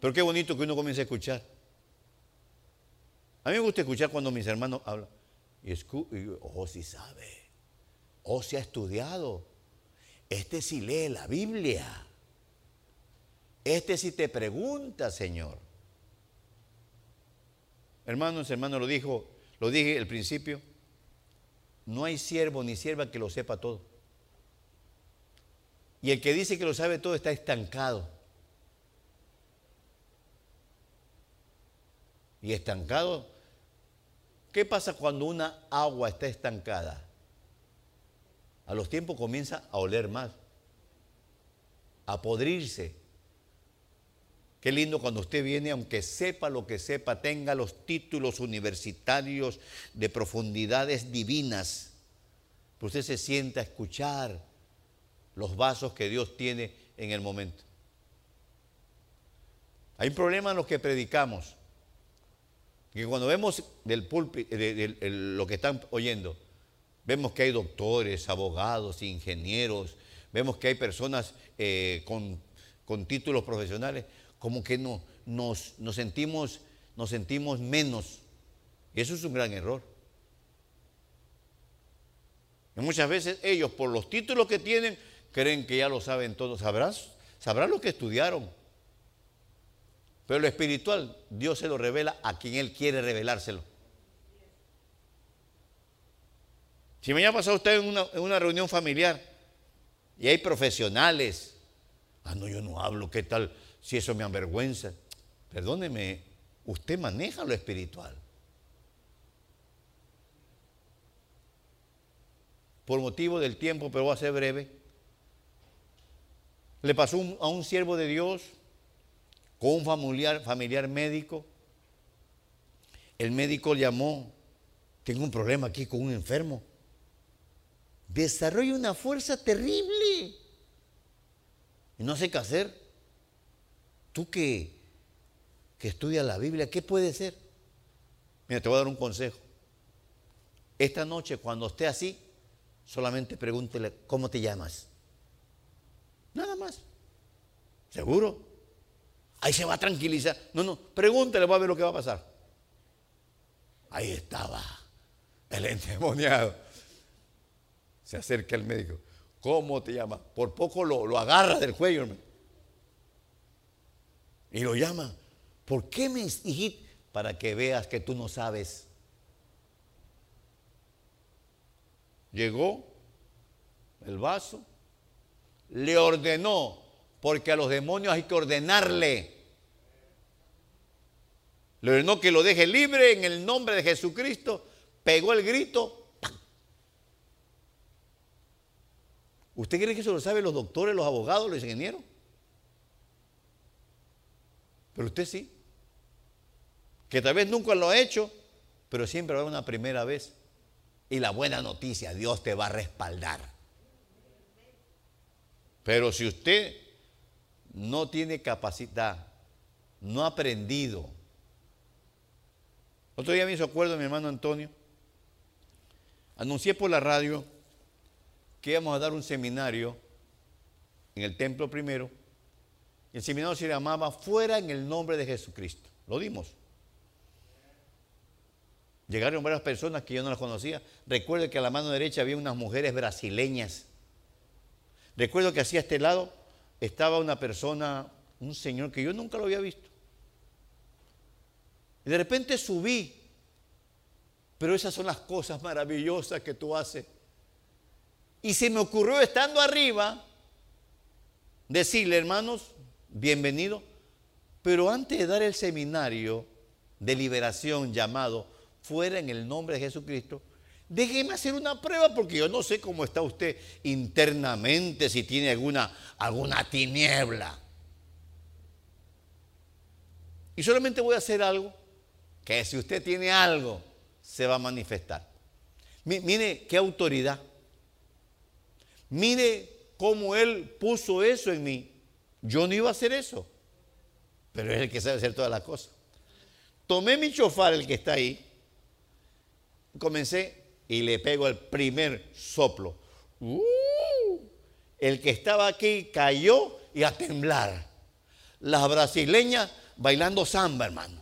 Pero qué bonito que uno comience a escuchar. A mí me gusta escuchar cuando mis hermanos hablan. Y, y oh, sí sabe. Oh, sí ha estudiado. Este sí lee la Biblia. Este sí te pregunta, Señor. Hermanos, hermano, lo dijo, lo dije al principio. No hay siervo ni sierva que lo sepa todo. Y el que dice que lo sabe todo está estancado. Y estancado, ¿qué pasa cuando una agua está estancada? A los tiempos comienza a oler más, a podrirse. Qué lindo cuando usted viene, aunque sepa lo que sepa, tenga los títulos universitarios de profundidades divinas. Pero usted se sienta a escuchar los vasos que Dios tiene en el momento. Hay un problema en los que predicamos. Que cuando vemos del púlpito, de, lo que están oyendo, vemos que hay doctores, abogados, ingenieros, vemos que hay personas eh, con, títulos profesionales como que no, nos, sentimos, nos sentimos menos. Eso es un gran error. Y muchas veces ellos, por los títulos que tienen, creen que ya lo saben todo. Sabrás, sabrán lo que estudiaron. Pero lo espiritual, Dios se lo revela a quien Él quiere revelárselo. Si me ha pasado usted en una, en una reunión familiar y hay profesionales, ah, no, yo no hablo, ¿qué tal? si eso me avergüenza. Perdóneme, usted maneja lo espiritual. Por motivo del tiempo, pero va a ser breve. Le pasó a un siervo de Dios con un familiar, familiar médico. El médico llamó, tengo un problema aquí con un enfermo. Desarrolla una fuerza terrible. Y no sé qué hacer. Tú que, que estudias la Biblia, ¿qué puede ser? Mira, te voy a dar un consejo. Esta noche, cuando esté así, solamente pregúntele, ¿cómo te llamas? Nada más. ¿Seguro? Ahí se va a tranquilizar. No, no, pregúntele, va a ver lo que va a pasar. Ahí estaba el endemoniado. Se acerca el médico. ¿Cómo te llamas? Por poco lo, lo agarra del cuello. Y lo llama. ¿Por qué me dijiste? Para que veas que tú no sabes. Llegó el vaso, le ordenó, porque a los demonios hay que ordenarle. Le ordenó que lo deje libre en el nombre de Jesucristo. Pegó el grito. ¿Usted cree que eso lo saben los doctores, los abogados, los ingenieros? Pero usted sí. Que tal vez nunca lo ha hecho, pero siempre va a haber una primera vez. Y la buena noticia, Dios te va a respaldar. Pero si usted no tiene capacidad, no ha aprendido. Otro día me hizo acuerdo mi hermano Antonio. Anuncié por la radio que íbamos a dar un seminario en el templo primero el seminario se llamaba Fuera en el nombre de Jesucristo. Lo dimos. Llegaron varias personas que yo no las conocía. Recuerdo que a la mano derecha había unas mujeres brasileñas. Recuerdo que hacia este lado estaba una persona, un señor que yo nunca lo había visto. Y de repente subí. Pero esas son las cosas maravillosas que tú haces. Y se me ocurrió estando arriba decirle, hermanos, bienvenido. Pero antes de dar el seminario de liberación llamado Fuera en el nombre de Jesucristo, déjeme hacer una prueba porque yo no sé cómo está usted internamente, si tiene alguna, alguna tiniebla. Y solamente voy a hacer algo que si usted tiene algo, se va a manifestar. Mire qué autoridad. Mire cómo Él puso eso en mí. Yo no iba a hacer eso, pero es el que sabe hacer todas las cosas. Tomé mi chofar, el que está ahí, comencé y le pego el primer soplo. ¡Uh! el que estaba aquí cayó y a temblar. Las brasileñas bailando samba, hermano.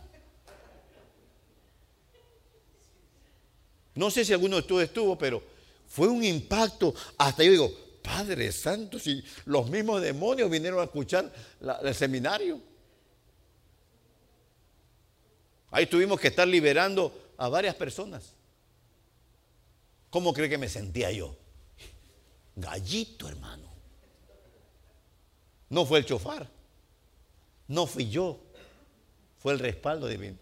No sé si alguno de ustedes estuvo, pero fue un impacto. Hasta yo digo, Padre Santo, si los mismos demonios vinieron a escuchar el seminario. Ahí tuvimos que estar liberando a varias personas. ¿Cómo cree que me sentía yo? Gallito, hermano. No fue el chofar. No fui yo. Fue el respaldo divino.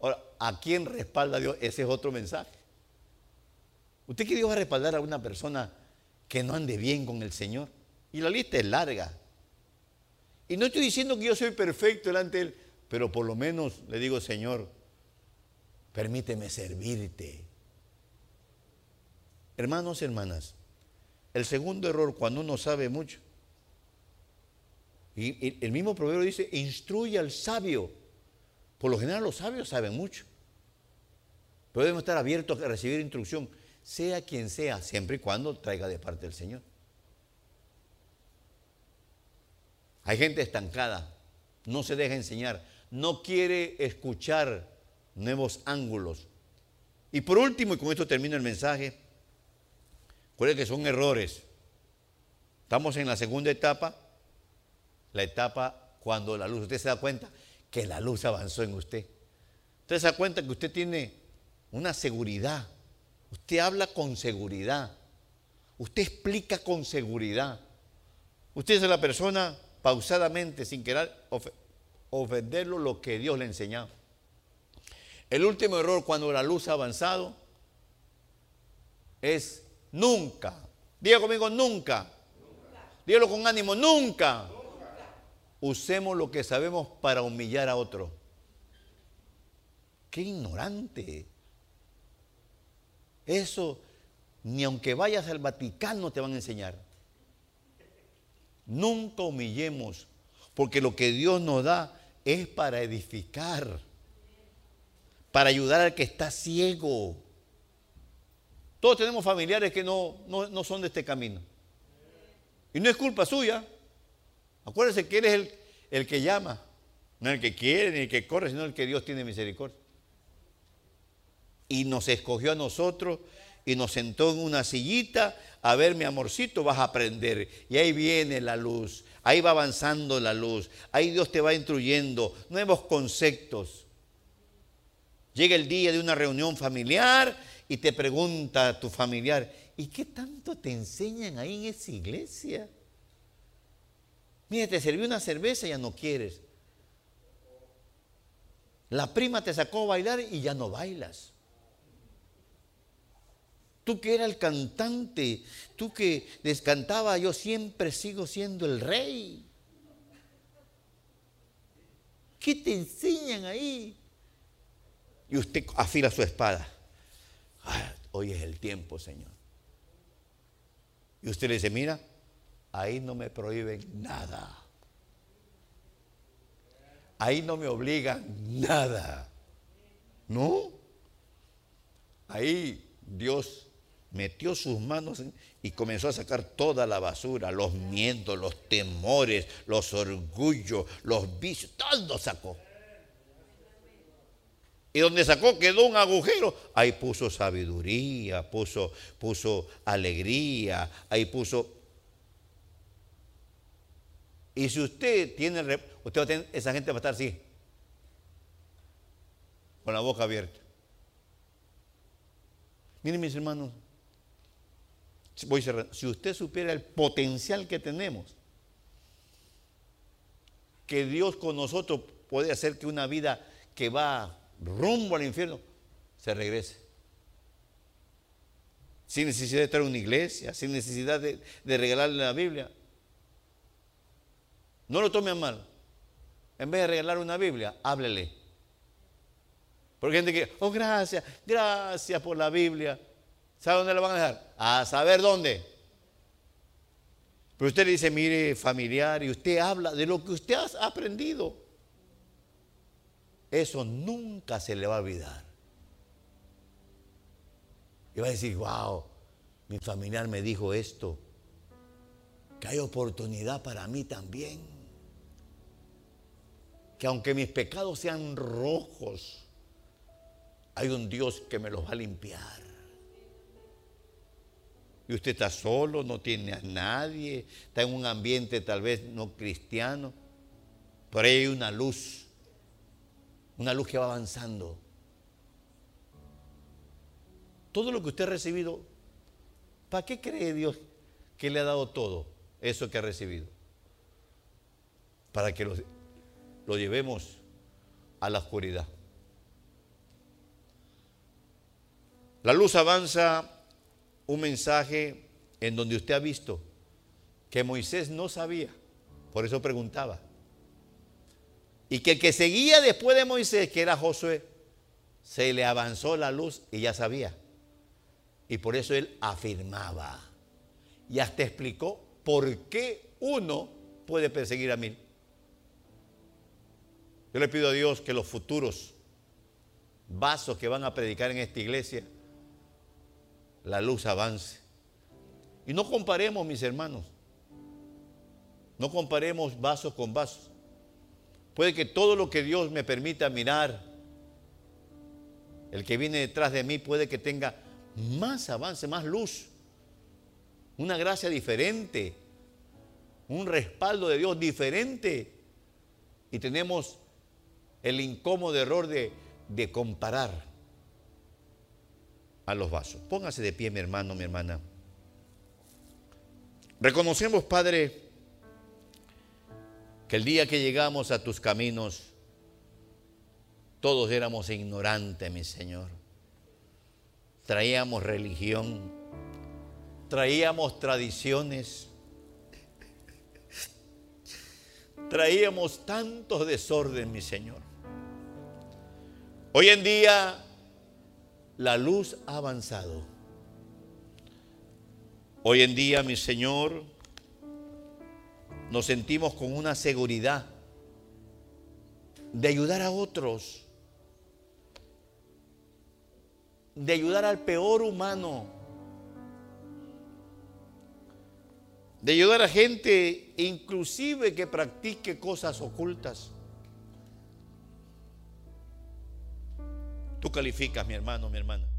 Ahora, ¿a quién respalda Dios? Ese es otro mensaje. ¿Usted quiere Dios va a respaldar a una persona que no ande bien con el Señor. Y la lista es larga. Y no estoy diciendo que yo soy perfecto delante de Él, pero por lo menos le digo, Señor, permíteme servirte. Hermanos, hermanas, el segundo error cuando uno sabe mucho, y el mismo proverbio dice, instruye al sabio. Por lo general los sabios saben mucho, pero debemos estar abiertos a recibir instrucción sea quien sea, siempre y cuando traiga de parte del Señor. Hay gente estancada, no se deja enseñar, no quiere escuchar nuevos ángulos. Y por último, y con esto termino el mensaje, recuerden que son errores. Estamos en la segunda etapa, la etapa cuando la luz, usted se da cuenta que la luz avanzó en usted. Usted se da cuenta que usted tiene una seguridad Usted habla con seguridad. Usted explica con seguridad. Usted es la persona pausadamente, sin querer ofenderlo, lo que Dios le enseñó. El último error cuando la luz ha avanzado es nunca. Diga conmigo, nunca. Dígalo con ánimo, nunca. Usemos lo que sabemos para humillar a otro. Qué ignorante. Eso ni aunque vayas al Vaticano te van a enseñar. Nunca humillemos, porque lo que Dios nos da es para edificar, para ayudar al que está ciego. Todos tenemos familiares que no, no, son de este camino. Y no es culpa suya. Acuérdese que eres el, el que llama, no el que quiere ni el que corre, sino el que Dios tiene misericordia y nos escogió a nosotros y nos sentó en una sillita. A ver, mi amorcito, vas a aprender. Y ahí viene la luz, ahí va avanzando la luz, ahí Dios te va instruyendo nuevos conceptos. Llega el día de una reunión familiar y te pregunta tu familiar, ¿y qué tanto te enseñan ahí en esa iglesia? Mira, te serví una cerveza y ya no quieres. La prima te sacó a bailar y ya no bailas. Tú que eras el cantante, tú que descantaba, yo siempre sigo siendo el rey. ¿Qué te enseñan ahí? Y usted afila su espada. Ah, hoy es el tiempo, Señor. Y usted le dice, mira, ahí no me prohíben nada. Ahí no me obligan nada. ¿No? Ahí Dios metió sus manos y comenzó a sacar toda la basura, los miedos, los temores, los orgullos, los vicios, todo sacó. Y donde sacó quedó un agujero. Ahí puso sabiduría, puso, puso alegría, ahí puso... Y si usted tiene, usted va a tener, esa gente va a estar así, con la boca abierta. Miren mis hermanos, voy si usted supiera el potencial que tenemos, que Dios con nosotros puede hacer que una vida que va rumbo al infierno se regrese. Sin necesidad de estar en una iglesia, sin necesidad de, regalarle la Biblia. No lo tome a mal. En vez de regalar una Biblia, háblele. Porque hay gente que, oh, gracias, gracias por la Biblia. ¿Sabe dónde lo van a dejar? A saber dónde. Pero usted le dice, mire, familiar, y usted habla de lo que usted ha aprendido. Eso nunca se le va a olvidar. Y va a decir, wow, mi familiar me dijo esto, que hay oportunidad para mí también. Que aunque mis pecados sean rojos, hay un Dios que me los va a limpiar. y usted está solo, no tiene a nadie, está en un ambiente tal vez no cristiano, pero ahí hay una luz, una luz que va avanzando. Todo lo que usted ha recibido, ¿para qué cree Dios que le ha dado todo eso que ha recibido? Para que lo, lo llevemos a la oscuridad. La luz avanza un mensaje en donde usted ha visto que Moisés no sabía, por eso preguntaba. Y que el que seguía después de Moisés, que era Josué, se le avanzó la luz y ya sabía. Y por eso él afirmaba. Y hasta explicó por qué uno puede perseguir a mil. Yo le pido a Dios que los futuros vasos que van a predicar en esta iglesia la luz avance. Y no comparemos, mis hermanos, no comparemos vasos con vasos. Puede que todo lo que Dios me permita mirar, el que viene detrás de mí puede que tenga más avance, más luz, una gracia diferente, un respaldo de Dios diferente. Y tenemos el incómodo error de, de comparar a los vasos. Póngase de pie, mi hermano, mi hermana. Reconocemos, Padre, que el día que llegamos a tus caminos, todos éramos ignorantes, mi Señor. Traíamos religión, traíamos tradiciones, traíamos tantos desorden, mi Señor. Hoy en día la luz ha avanzado. Hoy en día, mi Señor, nos sentimos con una seguridad de ayudar a otros, de ayudar al peor humano, de ayudar a gente inclusive que practique cosas ocultas. Tú calificas, mi hermano, mi hermana.